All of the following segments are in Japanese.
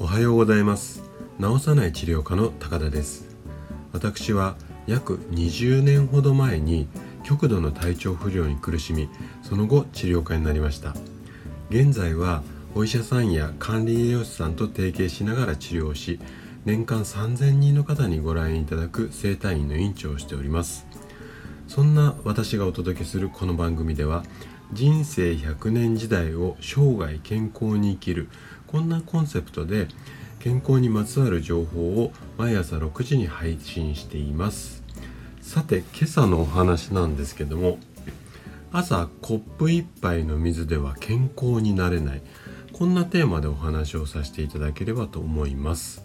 おはようございます。治さない治療科の高田です。私は約20年ほど前に極度の体調不良に苦しみその後治療家になりました。現在はお医者さんや管理栄養士さんと提携しながら治療し年間3000人の方にご来院いただく整体院の院長をしております。そんな私がお届けするこの番組では人生100年時代を生涯健康に生きるこんなコンセプトで健康にまつわる情報を毎朝6時に配信しています。さて今朝のお話なんですけども朝コップ1杯の水では健康になれない。こんなテーマでお話をさせていただければと思います。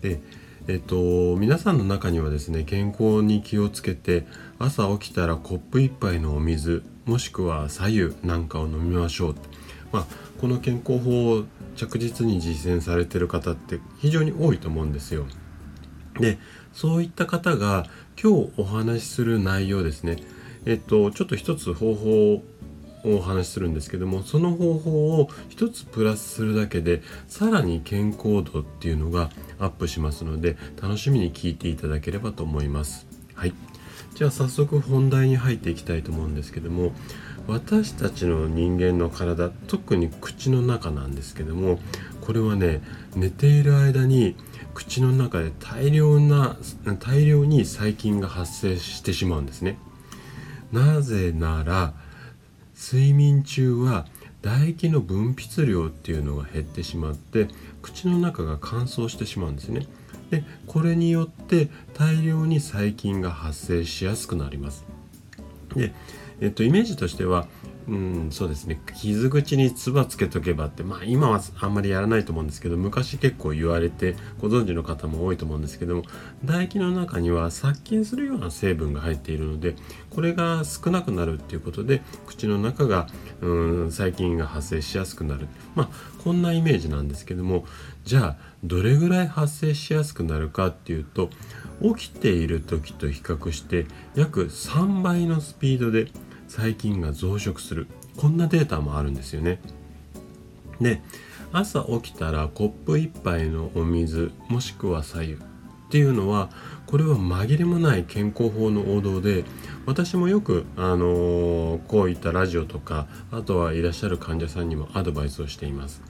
でえっと皆さんの中にはですね健康に気をつけて朝起きたらコップ1杯のお水もしくは左右なんかを飲みましょうまあ、この健康法を着実に実践されてる方って非常に多いと思うんですよ。でそういった方が今日お話しする内容ですねえっとちょっと一つ方法をお話しするんですけどもその方法を一つプラスするだけでさらに健康度っていうのがアップしますので楽しみに聞いていただければと思います。はい。じゃあ早速本題に入っていきたいと思うんですけども私たちの人間の体特に口の中なんですけどもこれはね寝ている間に口の中で大量な大量に細菌が発生してしまうんですね。なぜなら睡眠中は唾液の分泌量っていうのが減ってしまって口の中が乾燥してしまうんですね。でこれによって大量に細菌が発生しやすくなります。で、えっと、イメージとしてはうん、そうですね。傷口に唾つけとけばってまあ今はあんまりやらないと思うんですけど昔結構言われてご存知の方も多いと思うんですけども唾液の中には殺菌するような成分が入っているのでこれが少なくなるっていうことで口の中がうん細菌が発生しやすくなる。まあこんなイメージなんですけどもじゃあどれぐらい発生しやすくなるかっていうと起きている時と比較して約3倍のスピードで細菌が増殖する。こんなデータもあるんですよね。で朝起きたらコップ1杯のお水もしくは左右っていうのはこれは紛れもない健康法の王道で私もよく、あのー、こういったラジオとかあとはいらっしゃる患者さんにもアドバイスをしています。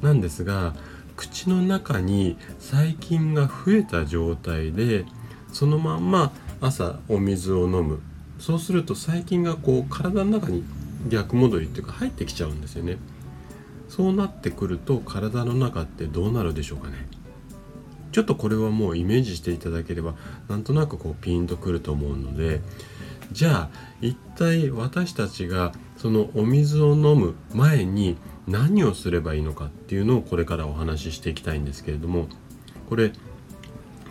なんですが口の中に細菌が増えた状態でそのまんま朝お水を飲む。そうすると細菌がこう体の中に逆戻りっていうか入ってきちゃうんですよね。そうなってくると体の中ってどうなるでしょうかね。ちょっとこれはもうイメージしていただければなんとなくこうピンとくると思うのでじゃあ一体私たちがそのお水を飲む前に何をすればいいのかっていうのをこれからお話ししていきたいんですけれどもこれ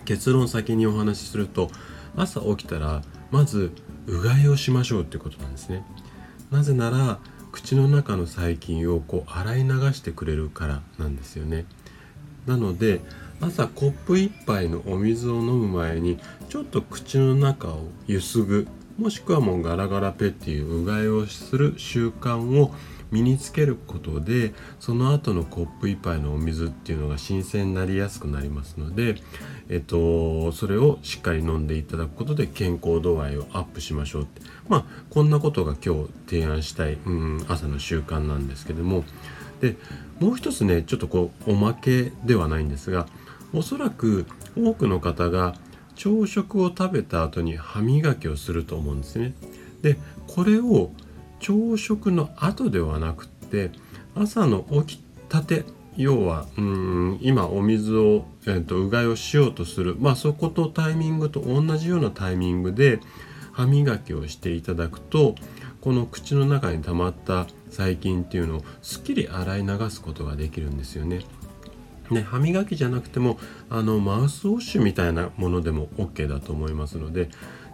結論先にお話しすると朝起きたらまずうがいをしましょうってことなんですね。なぜなら口の中の細菌をこう洗い流してくれるからなんですよね。なので朝コップ1杯のお水を飲む前にちょっと口の中をゆすぐ。もしくはもうガラガラペっていううがいをする習慣を身につけることでその後のコップ1杯のお水っていうのが新鮮になりやすくなりますので、えっと、それをしっかり飲んでいただくことで健康度合いをアップしましょうって。まあこんなことが今日提案したい、うん、朝の習慣なんですけども。でもう一つねちょっとこうおまけではないんですがおそらく多くの方が朝食を食べた後に歯磨きをすると思うんですね。でこれを朝食の後ではなくって朝の起きたて要はうん今お水を、えーと、うがいをしようとするまあそことタイミングと同じようなタイミングで歯磨きをしていただくとこの口の中に溜まった細菌っていうのをすっきり洗い流すことができるんですよね。ね、歯磨きじゃなくてもあのマウスウォッシュみたいなものでも OK だと思いますので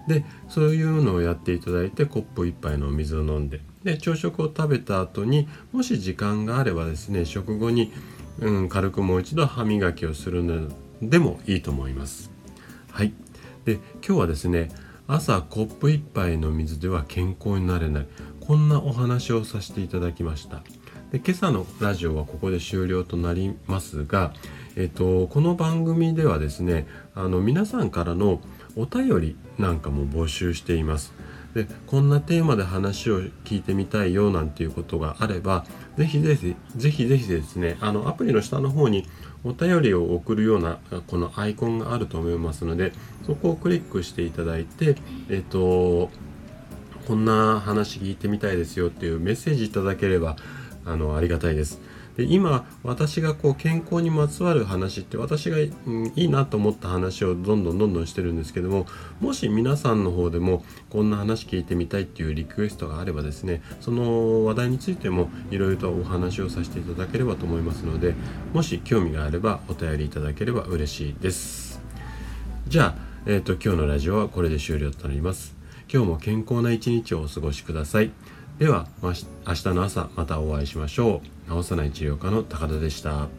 でそういうのをやっていただいてコップ1杯のお水を飲んでで朝食を食べた後にもし時間があればですね食後に、うん、軽くもう一度歯磨きをするのでもいいと思います。はい。で今日はですね朝コップ1杯の水では健康になれない。こんなお話をさせていただきました。で今朝のラジオはここで終了となりますが、えっと、この番組ではですねあの皆さんからのお便りなんかも募集しています。でこんなテーマで話を聞いてみたいよなんていうことがあればぜひぜひぜひぜひですねあのアプリの下の方にお便りを送るようなこのアイコンがあると思いますのでそこをクリックしていただいてえっとこんな話聞いてみたいですよっていうメッセージいただければあのありがたいです。で今私がこう健康にまつわる話って私が、うん、いいなと思った話をどんどんどんどんしてるんですけどももし皆さんの方でもこんな話聞いてみたいっていうリクエストがあればですねその話題についてもいろいろとお話をさせていただければと思いますのでもし興味があればお便りいただければ嬉しいですじゃあ、えーと、今日のラジオはこれで終了となります今日も健康な一日をお過ごしください。では、明日の朝またお会いしましょう。治さない治療科の高田でした。